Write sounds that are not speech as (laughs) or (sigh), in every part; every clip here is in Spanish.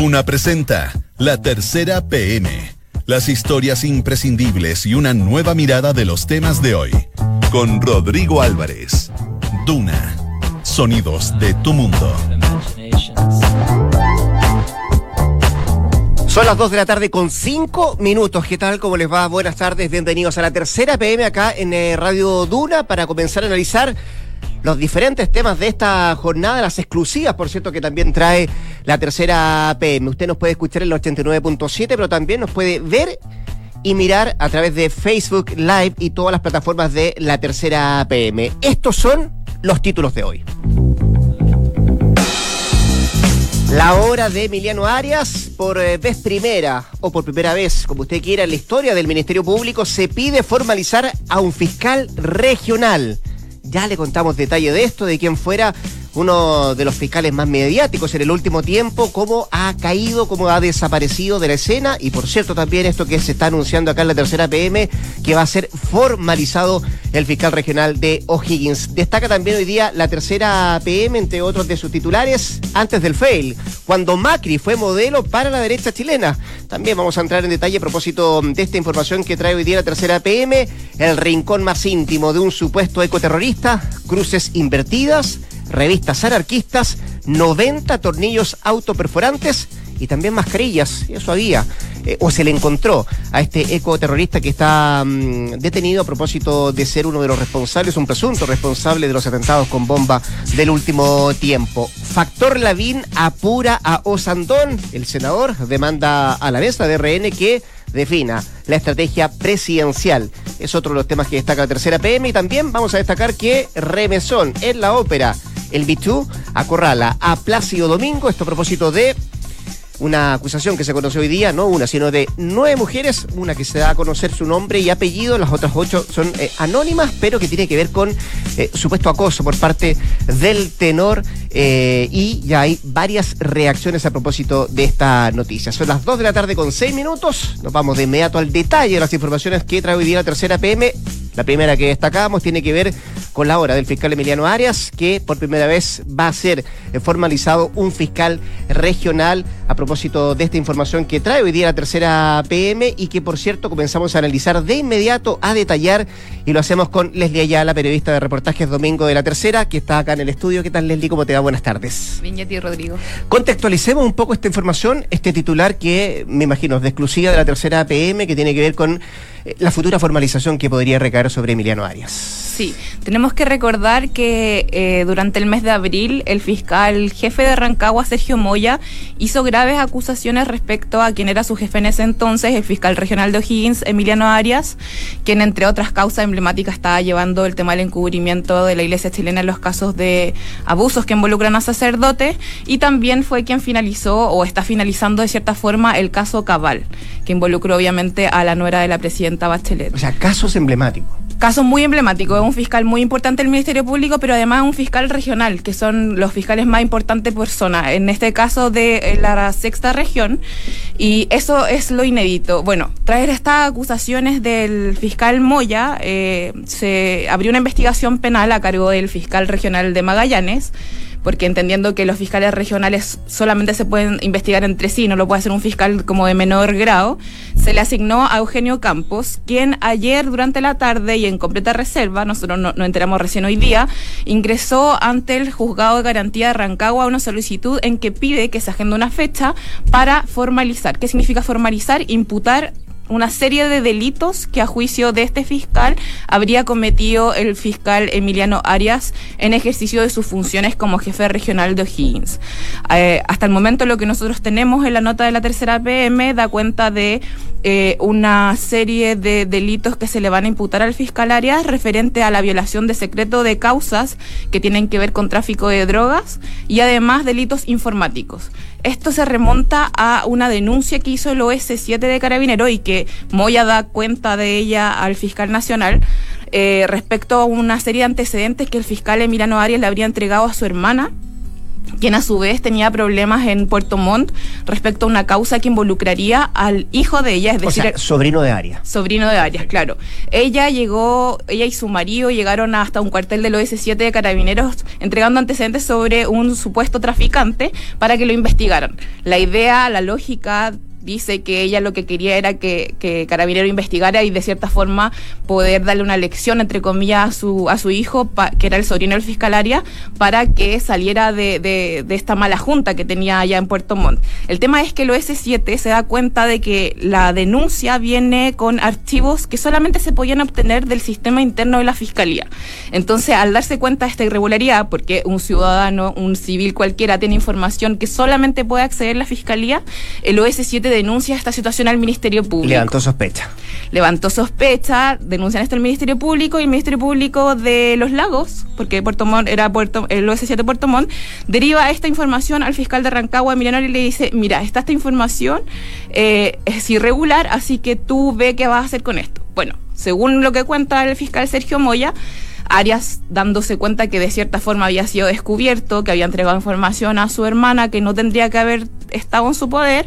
Duna presenta La Tercera PM. Las historias imprescindibles y una nueva mirada de los temas de hoy. Con Rodrigo Álvarez. Duna. Sonidos de tu mundo. Son las 2 de la tarde con 5 minutos. ¿Qué tal? ¿Cómo les va? Buenas tardes. Bienvenidos a la tercera PM acá en eh, Radio Duna para comenzar a analizar los diferentes temas de esta jornada, las exclusivas, por cierto, que también trae la tercera PM. Usted nos puede escuchar en el 89.7, pero también nos puede ver y mirar a través de Facebook Live y todas las plataformas de la tercera PM. Estos son los títulos de hoy. La hora de Emiliano Arias, por eh, vez primera o por primera vez, como usted quiera, en la historia del Ministerio Público, se pide formalizar a un fiscal regional. Ya le contamos detalle de esto, de quién fuera uno de los fiscales más mediáticos en el último tiempo, cómo ha caído, cómo ha desaparecido de la escena y por cierto también esto que se está anunciando acá en la tercera PM, que va a ser formalizado el fiscal regional de O'Higgins. Destaca también hoy día la tercera PM, entre otros de sus titulares, antes del fail, cuando Macri fue modelo para la derecha chilena. También vamos a entrar en detalle a propósito de esta información que trae hoy día la tercera PM, el rincón más íntimo de un supuesto ecoterrorista, cruces invertidas, revistas anarquistas, 90 tornillos autoperforantes y también mascarillas, eso había, eh, o se le encontró a este ecoterrorista que está mm, detenido a propósito de ser uno de los responsables, un presunto responsable de los atentados con bomba del último tiempo. Factor Lavín apura a Osandón, el senador demanda a la mesa de RN que defina la estrategia presidencial. Es otro de los temas que destaca la tercera PM y también vamos a destacar que Remesón en la ópera el B2 acorrala a Plácido Domingo, esto a propósito de una acusación que se conoce hoy día, no una, sino de nueve mujeres, una que se da a conocer su nombre y apellido, las otras ocho son eh, anónimas, pero que tiene que ver con eh, supuesto acoso por parte del tenor eh, y ya hay varias reacciones a propósito de esta noticia. Son las dos de la tarde con seis minutos, nos vamos de inmediato al detalle de las informaciones que trae hoy día la tercera PM. La primera que destacamos tiene que ver con la hora del fiscal Emiliano Arias, que por primera vez va a ser formalizado un fiscal regional a propósito de esta información que trae hoy día la tercera PM y que por cierto comenzamos a analizar de inmediato, a detallar y lo hacemos con Leslie Ayala, periodista de reportajes Domingo de la Tercera, que está acá en el estudio. ¿Qué tal Leslie? ¿Cómo te va? Buenas tardes. Bien, y Rodrigo. Contextualicemos un poco esta información, este titular que me imagino es de exclusiva de la tercera PM, que tiene que ver con eh, la futura formalización que podría recaer sobre Emiliano Arias. Sí, tenemos que recordar que eh, durante el mes de abril el fiscal jefe de Rancagua, Sergio Moya, hizo graves acusaciones respecto a quien era su jefe en ese entonces, el fiscal regional de O'Higgins, Emiliano Arias, quien entre otras causas emblemáticas estaba llevando el tema del encubrimiento de la iglesia chilena en los casos de abusos que involucran a sacerdotes y también fue quien finalizó o está finalizando de cierta forma el caso Cabal, que involucró obviamente a la nuera de la presidenta Bachelet. O sea, casos emblemáticos casos muy emblemáticos. Es un fiscal muy importante del Ministerio Público, pero además un fiscal regional, que son los fiscales más importantes por zona. En este caso de eh, la sexta región. Y eso es lo inédito. Bueno, traer estas acusaciones del fiscal Moya, eh, se abrió una investigación penal a cargo del fiscal regional de Magallanes porque entendiendo que los fiscales regionales solamente se pueden investigar entre sí, no lo puede hacer un fiscal como de menor grado, se le asignó a Eugenio Campos, quien ayer durante la tarde y en completa reserva, nosotros nos no enteramos recién hoy día, ingresó ante el juzgado de garantía de Rancagua una solicitud en que pide que se agende una fecha para formalizar. ¿Qué significa formalizar? Imputar una serie de delitos que a juicio de este fiscal habría cometido el fiscal Emiliano Arias en ejercicio de sus funciones como jefe regional de O'Higgins. Eh, hasta el momento lo que nosotros tenemos en la nota de la tercera PM da cuenta de eh, una serie de delitos que se le van a imputar al fiscal Arias referente a la violación de secreto de causas que tienen que ver con tráfico de drogas y además delitos informáticos. Esto se remonta a una denuncia que hizo el OS7 de Carabinero y que Moya da cuenta de ella al fiscal nacional eh, respecto a una serie de antecedentes que el fiscal Emiliano Arias le habría entregado a su hermana quien a su vez tenía problemas en Puerto Montt respecto a una causa que involucraría al hijo de ella, es decir, sobrino de Arias. Sobrino de Arias, claro. Ella llegó, ella y su marido llegaron hasta un cuartel del OS7 de Carabineros entregando antecedentes sobre un supuesto traficante para que lo investigaran. La idea, la lógica dice que ella lo que quería era que, que Carabinero investigara y de cierta forma poder darle una lección, entre comillas, a su, a su hijo, que era el sobrino del fiscalaria, para que saliera de, de, de, esta mala junta que tenía allá en Puerto Montt. El tema es que el OS7 se da cuenta de que la denuncia viene con archivos que solamente se podían obtener del sistema interno de la fiscalía. Entonces, al darse cuenta de esta irregularidad, porque un ciudadano, un civil cualquiera tiene información que solamente puede acceder la fiscalía, el OS7 denuncia esta situación al Ministerio Público. Levantó sospecha. Levantó sospecha, denuncian esto al Ministerio Público y el Ministerio Público de Los Lagos, porque Puerto Montt era Puerto, el OS7 Puerto Montt, deriva esta información al fiscal de Rancagua, Emiliano, y le dice, mira, está esta información, eh, es irregular, así que tú ve qué vas a hacer con esto. Bueno, según lo que cuenta el fiscal Sergio Moya, Arias dándose cuenta que de cierta forma había sido descubierto, que había entregado información a su hermana que no tendría que haber estado en su poder,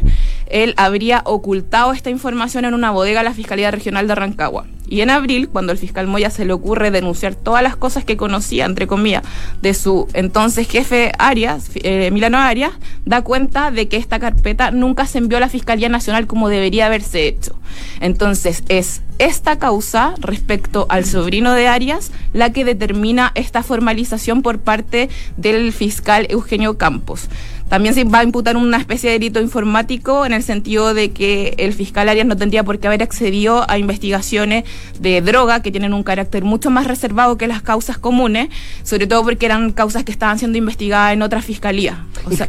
él habría ocultado esta información en una bodega de la Fiscalía Regional de Rancagua. Y en abril, cuando el fiscal Moya se le ocurre denunciar todas las cosas que conocía, entre comillas, de su entonces jefe Arias, eh, Milano Arias, da cuenta de que esta carpeta nunca se envió a la Fiscalía Nacional como debería haberse hecho. Entonces, es esta causa respecto al sobrino de Arias la que determina esta formalización por parte del fiscal Eugenio Campos. También se va a imputar una especie de delito informático en el sentido de que el fiscal Arias no tendría por qué haber accedido a investigaciones de droga que tienen un carácter mucho más reservado que las causas comunes, sobre todo porque eran causas que estaban siendo investigadas en otras fiscalías.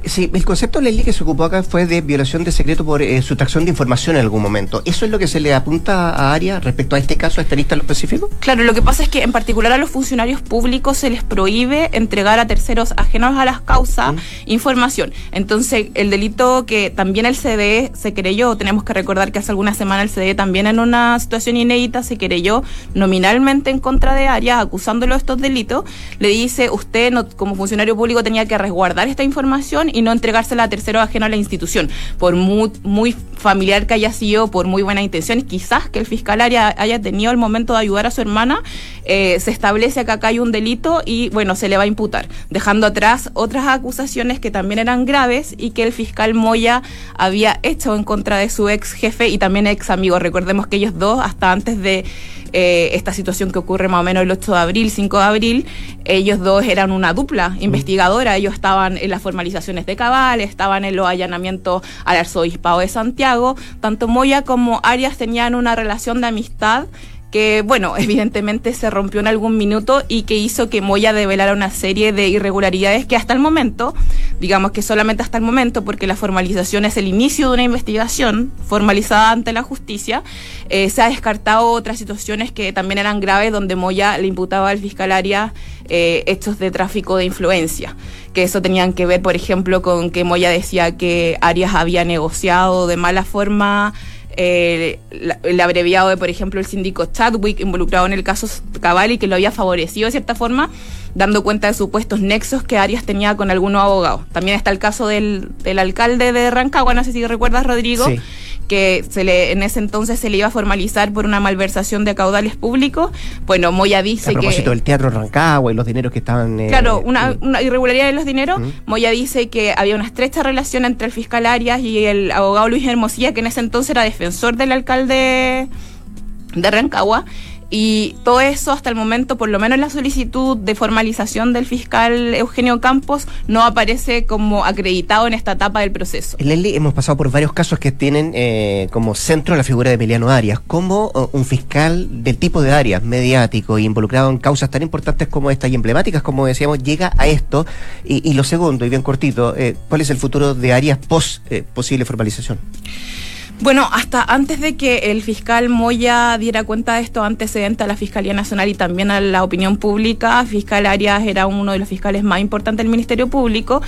sí, el concepto de ley que se ocupó acá fue de violación de secreto por eh, sustracción de información en algún momento. ¿Eso es lo que se le apunta a Arias respecto a este caso, a esta lista en lo específico? Claro, lo que pasa es que en particular a los funcionarios públicos se les prohíbe entregar a terceros ajenos a las causas información. Entonces, el delito que también el CDE se creyó, tenemos que recordar que hace algunas semanas el CDE también en una situación inédita se creyó nominalmente en contra de Arias, acusándolo de estos delitos, le dice, usted no, como funcionario público tenía que resguardar esta información y no entregársela a terceros ajenos a la institución, por muy, muy familiar que haya sido, por muy buena intención, quizás que el fiscal haya, haya tenido el momento de ayudar a su hermana, eh, se establece que acá hay un delito y bueno, se le va a imputar, dejando atrás otras acusaciones que también eran graves y que el fiscal Moya había hecho en contra de su ex jefe y también ex amigo. Recordemos que ellos dos, hasta antes de eh, esta situación que ocurre más o menos el 8 de abril, 5 de abril, ellos dos eran una dupla mm. investigadora, ellos estaban en las formalizaciones de Cabal, estaban en los allanamientos al arzobispado de Santiago, tanto Moya como Arias tenían una relación de amistad que, bueno, (laughs) evidentemente se rompió en algún minuto y que hizo que Moya develara una serie de irregularidades que hasta el momento, digamos que solamente hasta el momento, porque la formalización es el inicio de una investigación formalizada ante la justicia, eh, se ha descartado otras situaciones que también eran graves donde Moya le imputaba al fiscal Arias eh, hechos de tráfico de influencia, que eso tenían que ver, por ejemplo, con que Moya decía que Arias había negociado de mala forma eh, el abreviado de, por ejemplo, el síndico Chadwick involucrado en el caso Cavalli, que lo había favorecido de cierta forma, dando cuenta de supuestos nexos que Arias tenía con algunos abogados. También está el caso del, del alcalde de Rancagua, no sé si recuerdas, Rodrigo, que se le, en ese entonces se le iba a formalizar por una malversación de caudales públicos. Bueno, Moya dice que... A propósito del teatro Rancagua y los dineros que estaban... Eh, claro, una, irregularidad de los dineros. Moya dice que había una estrecha relación entre el fiscal Arias y el abogado Luis Hermosilla, que en ese entonces era defensor del alcalde de Rancagua y todo eso hasta el momento, por lo menos la solicitud de formalización del fiscal Eugenio Campos, no aparece como acreditado en esta etapa del proceso. Leslie, hemos pasado por varios casos que tienen eh, como centro la figura de Emiliano Arias. ¿Cómo uh, un fiscal del tipo de Arias, mediático e involucrado en causas tan importantes como esta y emblemáticas como decíamos, llega a esto? Y, lo segundo, y bien cortito, eh, ¿cuál es el futuro de Arias post eh, posible formalización? Bueno, hasta antes de que el fiscal Moya diera cuenta de esto, antecedente a la Fiscalía Nacional y también a la opinión pública, fiscal Arias era uno de los fiscales más importantes del Ministerio Público,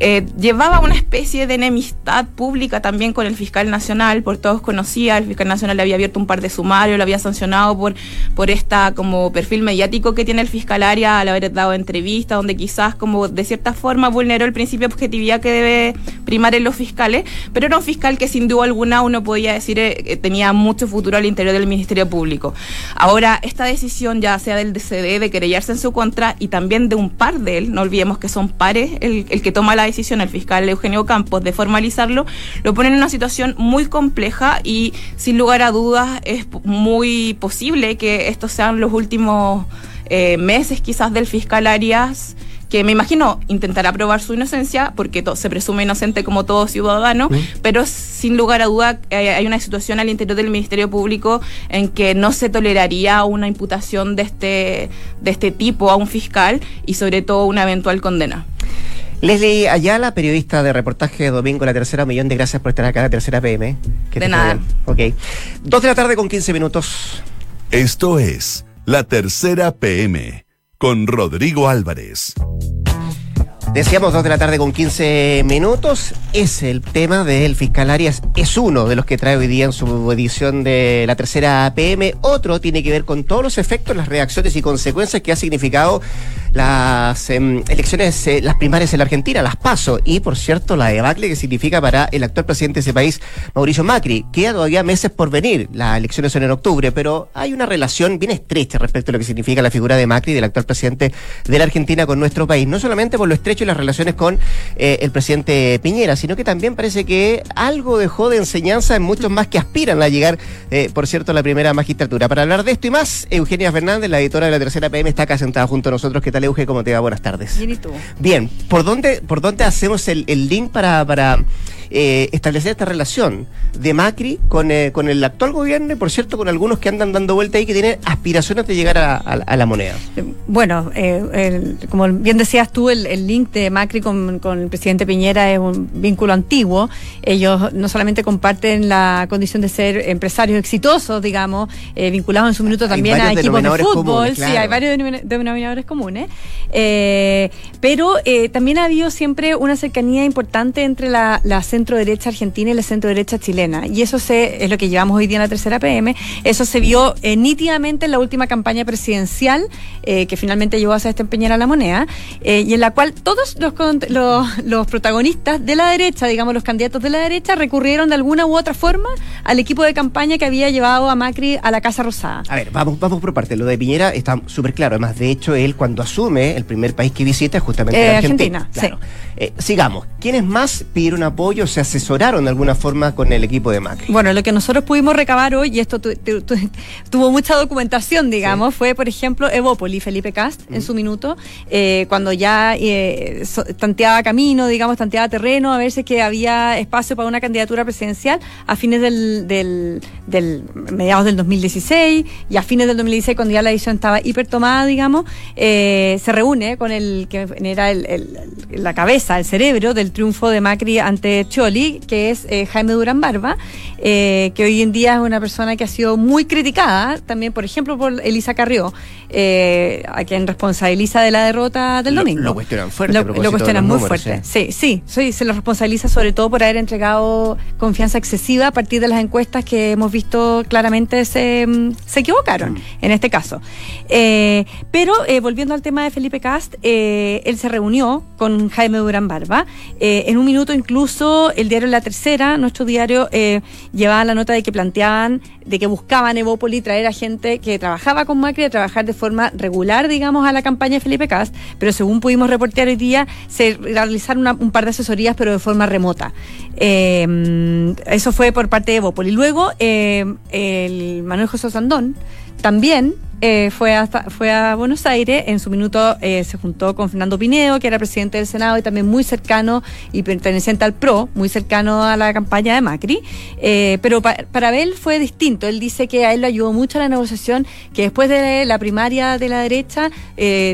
eh, llevaba una especie de enemistad pública también con el fiscal nacional, por todos conocía, el fiscal nacional le había abierto un par de sumarios, lo había sancionado por, por esta como perfil mediático que tiene el fiscal Arias al haber dado entrevistas, donde quizás como de cierta forma vulneró el principio de objetividad que debe primar en los fiscales, pero era un fiscal que sin duda alguna uno podía decir eh, tenía mucho futuro al interior del Ministerio Público. Ahora, esta decisión ya sea del DCD de querellarse en su contra y también de un par de él, no olvidemos que son pares, el, que toma la decisión, el fiscal Eugenio Campos, de formalizarlo, lo pone en una situación muy compleja y sin lugar a dudas es muy posible que estos sean los últimos eh, meses quizás del fiscal Arias que me imagino intentará probar su inocencia, porque se presume inocente como todo ciudadano, pero sin lugar a duda eh, hay una situación al interior del Ministerio Público en que no se toleraría una imputación de este, de este tipo a un fiscal y sobre todo una eventual condena. Leslie Ayala, periodista de reportaje de Domingo La Tercera, millón de gracias por estar acá en La Tercera PM. de nada. Ok. Dos de la tarde con 15 minutos. Esto es La Tercera PM con Rodrigo Álvarez. Decíamos dos de la tarde con 15 minutos. Es el tema del fiscal Arias. Es uno de los que trae hoy día en su edición de la tercera PM. Otro tiene que ver con todos los efectos, las reacciones y consecuencias que ha significado las em, elecciones, eh, las primarias en la Argentina, las paso. Y por cierto, la debacle que significa para el actual presidente de ese país, Mauricio Macri. Queda todavía meses por venir. Las elecciones son en octubre, pero hay una relación bien estrecha respecto a lo que significa la figura de Macri, del actual presidente de la Argentina con nuestro país. No solamente por lo estrecho y las relaciones con eh, el presidente Piñera, sino que también parece que algo dejó de enseñanza en muchos más que aspiran a llegar, eh, por cierto, a la primera magistratura. Para hablar de esto y más, Eugenia Fernández, la editora de la tercera PM, está acá sentada junto a nosotros. ¿Qué tal, Euge? ¿Cómo te va? Buenas tardes. Bien, ¿y tú? Bien, ¿por dónde, por dónde hacemos el, el link para, para eh, establecer esta relación de Macri con, eh, con el actual gobierno y, por cierto, con algunos que andan dando vuelta ahí que tienen aspiraciones de llegar a, la moneda. Eh, bueno, como bien decías tú, el, link de Macri con, con, el presidente Piñera es un vínculo antiguo. Ellos no solamente comparten la condición de ser empresarios exitosos, digamos, vinculados en su minuto también a equipos de fútbol. Sí, hay varios denominadores comunes. pero también ha habido siempre una cercanía importante entre la, la centro derecha argentina y la centro derecha chilena. Y eso se, es lo que llevamos hoy día en la tercera PM. Eso se vio eh, nítidamente en la última campaña presidencial eh, que finalmente llevó a Sebastián Peñera a la moneda eh, y en la cual todos los, los, protagonistas de la derecha, digamos los candidatos de la derecha, recurrieron de alguna u otra forma al equipo de campaña que había llevado a Macri a la Casa Rosada. A ver, vamos, vamos por parte. Lo de Piñera está súper claro. Además, de hecho, él cuando asume, el primer país que visita es justamente Argentina. Argentina sí. sigamos. ¿Quiénes más pidieron apoyo? Se asesoraron de alguna forma con el equipo de Macri. Bueno, lo que nosotros pudimos recabar hoy, y esto (laughs) tuvo mucha documentación, digamos, fue, por ejemplo, Evópoli, Felipe Cast, en su minuto, eh, cuando ya eh, tanteaba camino, digamos, tanteaba terreno, a ver si que había espacio para una candidatura presidencial a fines del, del, mediados del 2016 y a fines del 2016, cuando ya la edición estaba hiper tomada, digamos, eh, se reúne con el que era la cabeza, el cerebro del triunfo de Macri ante Que es eh, Jaime Durán Barba, eh, que hoy en día es una persona que ha sido muy criticada, también, por ejemplo, por Elisa Carrió, eh, a quien responsabiliza de la derrota del domingo. Lo, cuestionan fuerte. Lo, cuestionan muy fuerte. Sí, sí, se lo responsabiliza sobre todo por haber entregado confianza excesiva a partir de las encuestas que hemos visto claramente se, mm, se equivocaron mm. en este caso. pero volviendo al tema de Felipe Cast, él se reunió con Jaime Durán Barba. en un minuto incluso el diario La Tercera, nuestro diario, eh, llevaba la nota de que planteaban, de que buscaban Evópoli traer a gente que trabajaba con Macri a trabajar de forma regular, digamos, a la campaña de Felipe Cast, pero según pudimos reportear hoy día, se realizaron un par de asesorías, pero de forma remota. Eh, eso fue por parte de Evópoli. Luego, eh, el Manuel José Sandón también eh, fue, hasta, fue a Buenos Aires, en su minuto eh, se juntó con Fernando Pinedo, que era presidente del Senado y también muy cercano y perteneciente al PRO, muy cercano a la campaña de Macri. Eh, pero para él fue distinto. Él dice que a él le ayudó mucho la negociación que después de la primaria de la derecha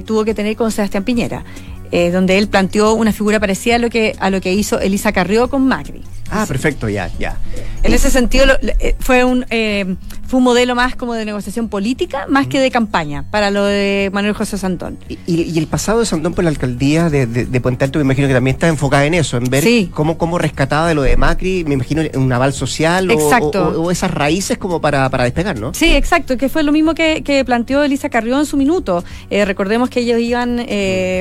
tuvo que tener con Sebastián Piñera. eh, donde él planteó una figura parecida a lo que, a lo que hizo Elisa Carrió con Macri. Ah, perfecto, ya, ya. En ese sentido, eh, fue un eh, fue un modelo más como de negociación política, más que de campaña, para lo de Manuel José Santón. Y, el pasado de Santón por la alcaldía de, de, Puente Alto, me imagino que también está enfocada en eso, en ver cómo, cómo rescataba de lo de Macri, me imagino un aval social O, esas raíces como para, para, despegar, ¿no? Sí, exacto, que fue lo mismo que, que planteó Elisa Carrió en su minuto. Eh, recordemos que ellos iban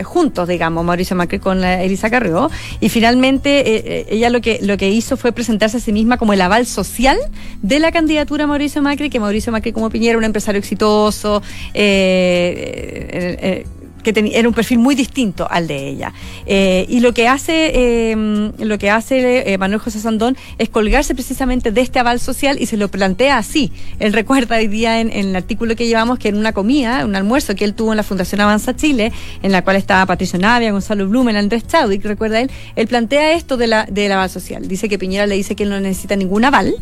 juntos, digamos, Mauricio Macri con Elisa Carrió, y finalmente ella lo que, lo que hizo fue presentarse a sí misma como el aval social de la candidatura a Mauricio Macri, que Mauricio Macri como Piñera, un empresario exitoso, eh, eh, eh que era un perfil muy distinto al de ella. Eh, y lo que hace, em, lo que hace eh, Manuel José Sandón es colgarse precisamente de este aval social y se lo plantea así. Él recuerda hoy día en, el artículo que llevamos que en una comida, un almuerzo que él tuvo en la Fundación Avanza Chile, en la cual estaba Patricio Navia, Gonzalo Blumen, Andrés Chaudic, recuerda él, él plantea esto de la, del aval social. Dice que Piñera le dice que él no necesita ningún aval,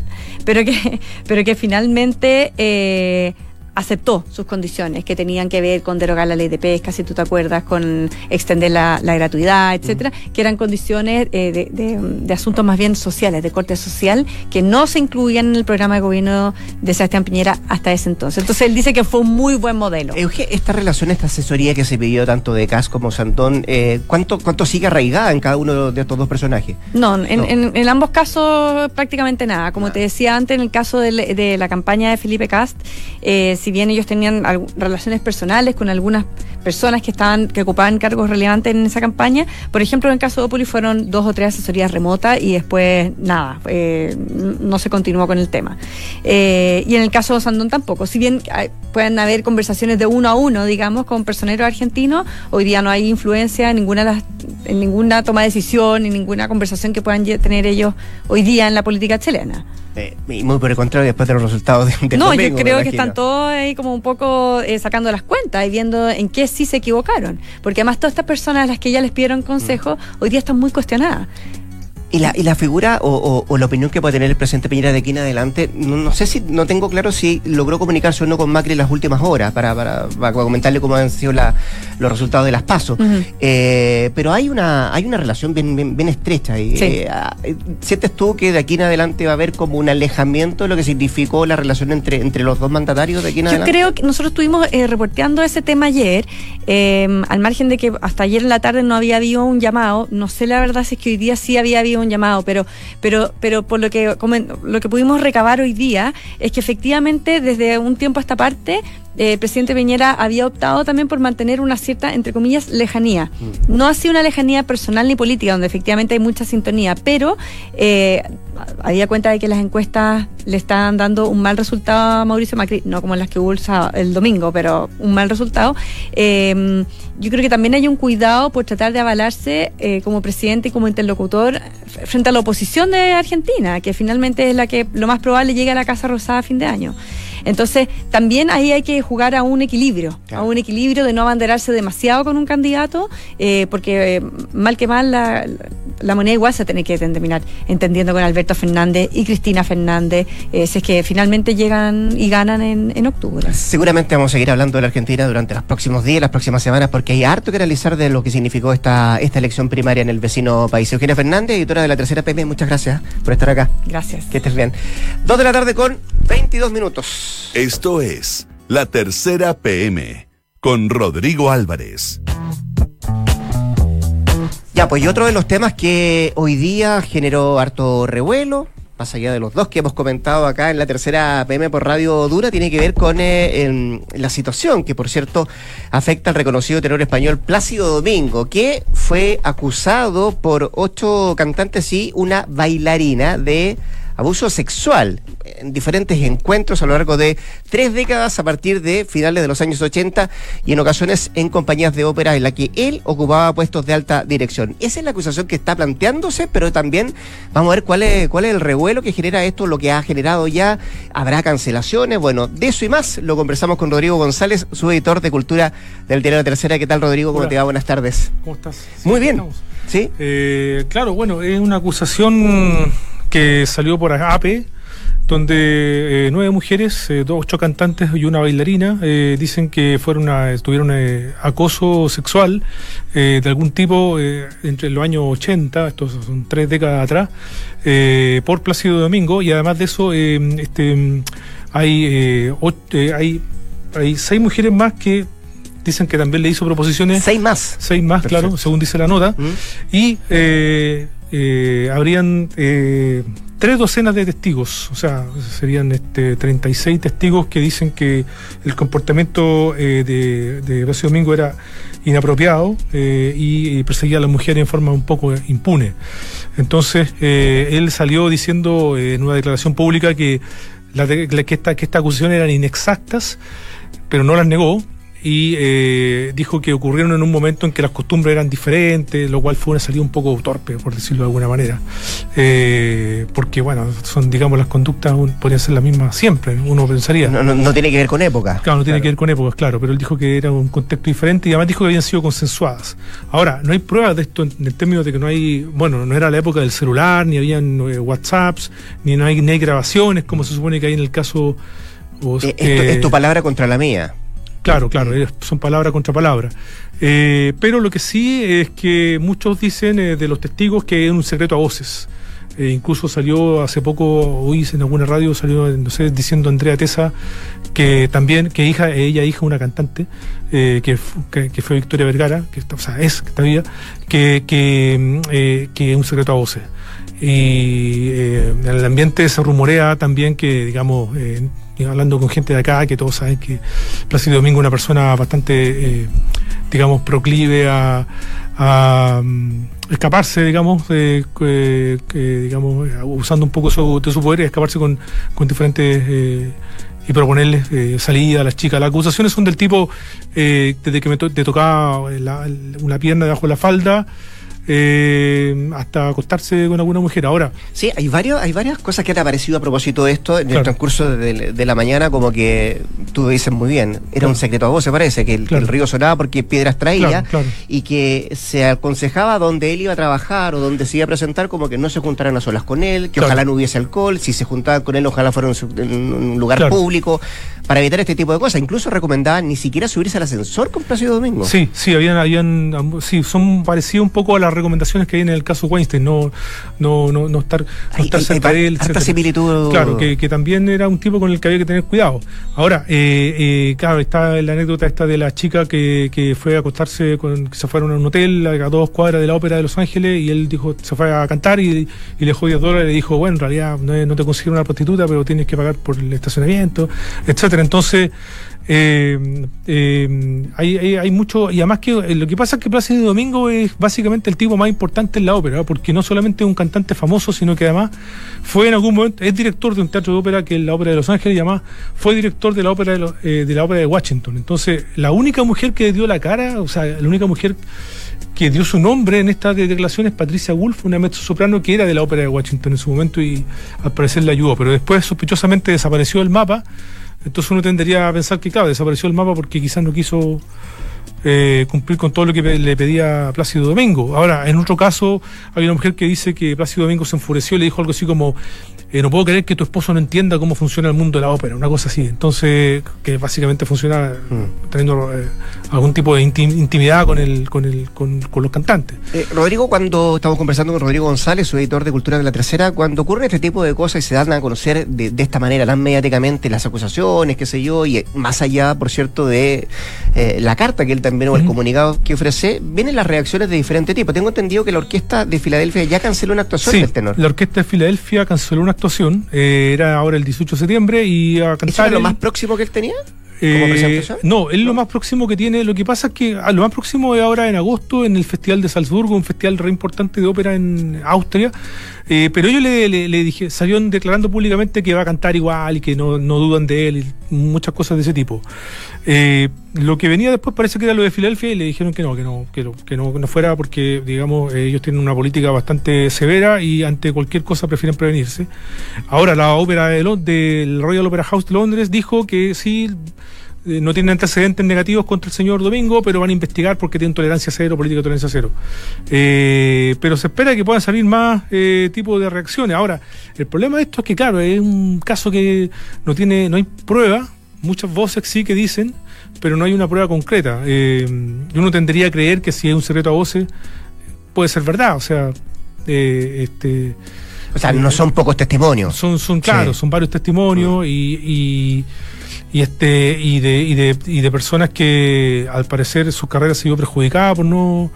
pero que, (laughs) pero que finalmente eh, aceptó sus condiciones que tenían que ver con derogar la ley de pesca, si tú te acuerdas, con extender la, gratuidad, etcétera, que eran condiciones eh, de, asuntos más bien sociales, de corte social, que no se incluían en el programa de gobierno de Sebastián Piñera hasta ese entonces. Entonces él dice que fue un muy buen modelo. Euge, esta relación, esta asesoría que se pidió tanto de Cas como Santón, eh, ¿cuánto, ¿cuánto sigue arraigada en cada uno de estos dos personajes? No, en, ambos casos prácticamente nada. Como te decía antes, en el caso de, la campaña de Felipe Cast, eh, si bien ellos tenían relaciones personales con algunas personas que estaban que ocupaban cargos relevantes en esa campaña, por ejemplo, en el caso de Opoli fueron dos o tres asesorías remotas y después nada, eh, no se continuó con el tema. Eh, y en el caso de Sandón tampoco. Si bien pueden haber conversaciones de uno a uno, digamos, con personeros argentinos, hoy día no hay influencia en ninguna, en ninguna toma de decisión, ni ninguna conversación que puedan tener ellos hoy día en la política chilena. Eh, y muy por el contrario, después de los resultados de, No, yo creo que están todos ahí como un poco eh, sacando las cuentas y viendo en qué sí se equivocaron. Porque además todas estas personas a las que ya les pidieron consejo, mm. hoy día están muy cuestionadas. Y la, y la figura o, la opinión que puede tener el presidente Piñera de aquí en adelante, no, sé si, no tengo claro si logró comunicarse o no con Macri en las últimas horas para, para, comentarle cómo han sido los resultados de las pasos. Eh, pero hay una, hay una relación bien, bien, estrecha. Y, eh, ah, ¿Sientes tú que de aquí en adelante va a haber como un alejamiento de lo que significó la relación entre, entre los dos mandatarios de aquí en adelante? Yo creo que nosotros estuvimos eh, reporteando ese tema ayer, al margen de que hasta ayer en la tarde no había habido un llamado. No sé la verdad si es que hoy día sí había habido un llamado, pero, pero, pero por lo que, lo que pudimos recabar hoy día es que efectivamente desde un tiempo a esta parte eh, el presidente Piñera había optado también por mantener una cierta, entre comillas, lejanía. Mm. No ha sido una lejanía personal ni política, donde efectivamente hay mucha sintonía, pero eh, había cuenta de que las encuestas le están dando un mal resultado a Mauricio Macri, no como las que hubo el, domingo, pero un mal resultado. Eh, yo creo que también hay un cuidado por tratar de avalarse eh, como presidente y como interlocutor frente a la oposición de Argentina, que finalmente es la que lo más probable llegue a la Casa Rosada a fin de año. Entonces, también ahí hay que jugar a un equilibrio, a un equilibrio de no abanderarse demasiado con un candidato, eh, porque eh, mal que mal la, moneda igual se tiene que terminar entendiendo con Alberto Fernández y Cristina Fernández, eh, si es que finalmente llegan y ganan en, en, octubre. Seguramente vamos a seguir hablando de la Argentina durante los próximos días, las próximas semanas, porque hay harto que realizar de lo que significó esta, esta elección primaria en el vecino país. Eugenia Fernández, editora de la tercera PM, muchas gracias por estar acá. Gracias. Que estés bien. Dos de la tarde con 22 minutos. Esto es La Tercera PM con Rodrigo Álvarez. Ya, pues y otro de los temas que hoy día generó harto revuelo, más allá de los dos que hemos comentado acá en la tercera PM por Radio Dura, tiene que ver con eh, la situación que, por cierto, afecta al reconocido tenor español Plácido Domingo, que fue acusado por ocho cantantes y una bailarina de abuso sexual en diferentes encuentros a lo largo de tres décadas a partir de finales de los años 80 y en ocasiones en compañías de ópera en la que él ocupaba puestos de alta dirección. Esa es la acusación que está planteándose, pero también vamos a ver cuál es, cuál es el revuelo que genera esto, lo que ha generado ya. Habrá cancelaciones, bueno, de eso y más lo conversamos con Rodrigo González, su editor de cultura del diario La Tercera. ¿Qué tal, Rodrigo? ¿Cómo te va? Buenas tardes. ¿Cómo estás? Muy bien. ¿Sí? Eh, claro, bueno, es una acusación que salió por APE donde nueve mujeres, ocho cantantes y una bailarina dicen que fueron a, tuvieron acoso sexual de algún tipo entre los años 80, estos son tres décadas atrás, por Plácido Domingo y además de eso este, hay, hay, hay seis mujeres más que dicen que también le hizo proposiciones. Seis más. Seis más, claro, según dice la nota. Mm. Y eh, eh, habrían eh, tres docenas de testigos, o sea, serían este, 36 testigos que dicen que el comportamiento de, de Domingo era inapropiado y, perseguía a las mujeres en forma un poco impune. Entonces, él salió diciendo en una declaración pública que, la que, esta, que estas acusaciones eran inexactas, pero no las negó, y eh, dijo que ocurrieron en un momento en que las costumbres eran diferentes, lo cual fue una salida un poco torpe, por decirlo de alguna manera. Eh, porque, bueno, son, digamos, las conductas podrían ser las mismas siempre, uno pensaría. No, tiene que ver con época. Claro, no tiene que ver con épocas, claro, pero él dijo que era un contexto diferente y además dijo que habían sido consensuadas. Ahora, no hay pruebas de esto en, el término de que no hay, bueno, no era la época del celular, ni habían eh, WhatsApps, ni no hay, ni hay grabaciones, como se supone que hay en el caso... esto, es tu palabra contra la mía. Claro, claro, son palabra contra palabra. Eh, pero lo que sí es que muchos dicen eh, de los testigos que es un secreto a voces. Eh, incluso salió hace poco, hoy en alguna radio, salió, no sé, diciendo Andrea Tesa que también, que hija, ella hija una cantante, que, que, fue Victoria Vergara, que o sea, es todavía, que, que, que es un secreto a voces. Y en el ambiente se rumorea también que, digamos, hablando con gente de acá, que todos saben que Plácido Domingo es una persona bastante, eh, digamos, proclive a, mm, escaparse, digamos, digamos, usando un poco de su poder y escaparse con, diferentes... Eh, y proponerles eh, salida a las chicas. Las acusaciones son del tipo, desde que me te tocaba una pierna debajo de la falda, eh, hasta acostarse con alguna mujer. Ahora. Sí, hay varios, hay varias cosas que te ha parecido a propósito de esto en el transcurso de, la mañana, como que tú dices muy bien, era un secreto a vos, se parece, que el, río sonaba porque piedras traía y que se aconsejaba donde él iba a trabajar o donde se iba a presentar, como que no se juntaran a solas con él, que ojalá no hubiese alcohol, si se juntaban con él, ojalá fuera en un lugar público para evitar este tipo de cosas. Incluso recomendaban ni siquiera subirse al ascensor con Plácido Domingo. Sí, sí, habían, habían, sí, son parecidos un poco a las recomendaciones que hay en el caso Weinstein, no, no, no, no estar, no estar cerca de él. similitud. Claro, que, que, también era un tipo con el que había que tener cuidado. Ahora, eh, eh, claro, está la anécdota esta de la chica que, que fue a acostarse, con, que se fueron a un hotel a dos cuadras de la ópera de Los Ángeles y él dijo, se fue a cantar y, y le dejó 10 dólares y le dijo, bueno, en realidad no, no te consiguieron una prostituta, pero tienes que pagar por el estacionamiento, etcétera entonces, eh, eh, hay, mucho, y además que eh, lo que pasa es que Plácido Domingo es básicamente el tipo más importante en la ópera, porque no solamente es un cantante famoso, sino que además fue en algún momento, es director de un teatro de ópera que es la Ópera de Los Ángeles, y además fue director de la ópera de, la ópera de Washington. Entonces, la única mujer que dio la cara, o sea, la única mujer que dio su nombre en estas declaraciones Patricia Wolf, una mezzo soprano que era de la ópera de Washington en su momento y al parecer le ayudó, pero después sospechosamente desapareció del mapa entonces uno tendría a pensar que, claro, desapareció el mapa porque quizás no quiso eh, cumplir con todo lo que le pedía Plácido Domingo. Ahora, en otro caso, hay una mujer que dice que Plácido Domingo se enfureció y le dijo algo así como, eh, no puedo creer que tu esposo no entienda cómo funciona el mundo de la ópera, una cosa así. Entonces, que básicamente funciona mm. teniendo eh, algún tipo de intimidad con el, con el, con, los cantantes. Eh, Rodrigo, cuando estamos conversando con Rodrigo González, su editor de Cultura de la Tercera, cuando ocurre este tipo de cosas y se dan a conocer de, esta manera tan mediáticamente las acusaciones, qué sé yo, y más allá, por cierto, de la carta que él también o el comunicado que ofrece, vienen las reacciones de diferente tipo. Tengo entendido que la orquesta de Filadelfia ya canceló una actuación del tenor. La orquesta de Filadelfia canceló una actuación eh, era ahora el 18 de septiembre y a cantar. ¿Eso lo más próximo que él tenía? Eh, no, es lo más próximo que tiene. Lo que pasa es que a lo más próximo es ahora en agosto en el Festival de Salzburgo, un festival re importante de ópera en Austria. Eh, pero ellos le, le, dije, salieron declarando públicamente que va a cantar igual y que no, no dudan de él y muchas cosas de ese tipo. Eh, lo que venía después parece que era lo de Filadelfia y le dijeron que no, que no, que, que no, no fuera porque, digamos, ellos tienen una política bastante severa y ante cualquier cosa prefieren prevenirse. Ahora, la ópera del Royal Opera House de Londres dijo que sí eh, no tienen antecedentes negativos contra el señor Domingo, pero van a investigar porque tienen tolerancia cero, política de tolerancia cero. Eh, pero se espera que puedan salir más eh, tipos de reacciones. Ahora, el problema de esto es que, claro, es un caso que no tiene, no hay prueba, muchas voces sí que dicen, pero no hay una prueba concreta. Eh, uno tendría a creer que si es un secreto a voces, puede ser verdad. O sea, eh, este. O sea, no son pocos testimonios. Son, son claro, Sí. son varios testimonios y, y, y este y de, y de y de personas que al parecer su carrera se vio perjudicada por no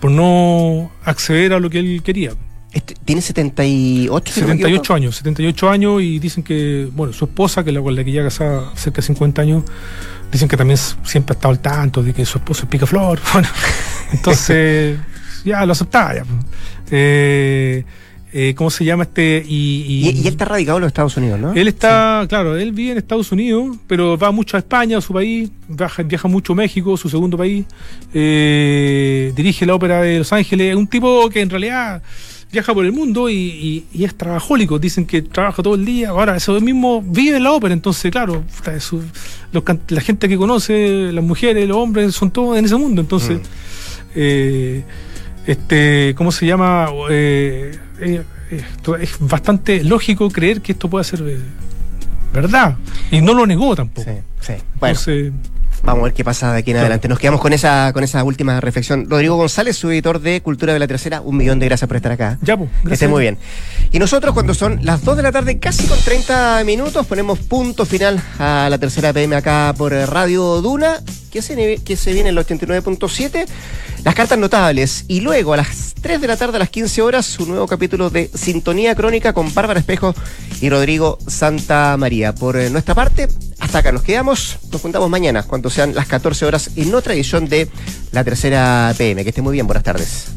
por no acceder a lo que él quería. Este, Tiene 78, si no me 78 equivoco. años, 78 años y dicen que, bueno, su esposa, que la con la que ya casada cerca de 50 años, dicen que también siempre ha estado al tanto de que su esposo es picaflor. (laughs) Bueno, entonces ya lo aceptaba ya. Eh, eh, ¿Cómo se llama este? Y, Y, y él está radicado en los Estados Unidos, ¿no? él está, claro, él vive en Estados Unidos, pero va mucho a España, a su país, viaja, viaja mucho a México, su segundo país, eh, dirige la ópera de Los Ángeles, es un tipo que en realidad viaja por el mundo y, es trabajólico, dicen que trabaja todo el día, ahora eso mismo vive en la ópera, entonces claro, su- los la gente que conoce, las mujeres, los hombres, son todos en ese mundo, entonces... eh, este, ¿cómo se llama? Eh, eh, es bastante lógico creer que esto pueda ser eh, verdad. Y no lo negó tampoco. Sí, sí. Bueno, Entonces, vamos a ver qué pasa de aquí en Claro. adelante. Nos quedamos con esa, con esa última reflexión. Rodrigo González, su editor de Cultura de la Tercera, un millón de gracias por estar acá. ya, pues, Que esté gracias. muy bien. Y nosotros, cuando son las 2 de la tarde, casi con 30 minutos, ponemos punto final a la tercera PM acá por eh, Radio Duna, que se, que se viene en el 89.7. Las cartas notables. Y luego, a las 3 de la tarde, a las 15 horas, un nuevo capítulo de Sintonía Crónica con Bárbara Espejo y Rodrigo Santa María. Por eh, nuestra parte, hasta acá nos quedamos. Nos juntamos mañana, cuando sean las 14 horas, en otra edición de la tercera PM. Que esté muy bien. Buenas tardes.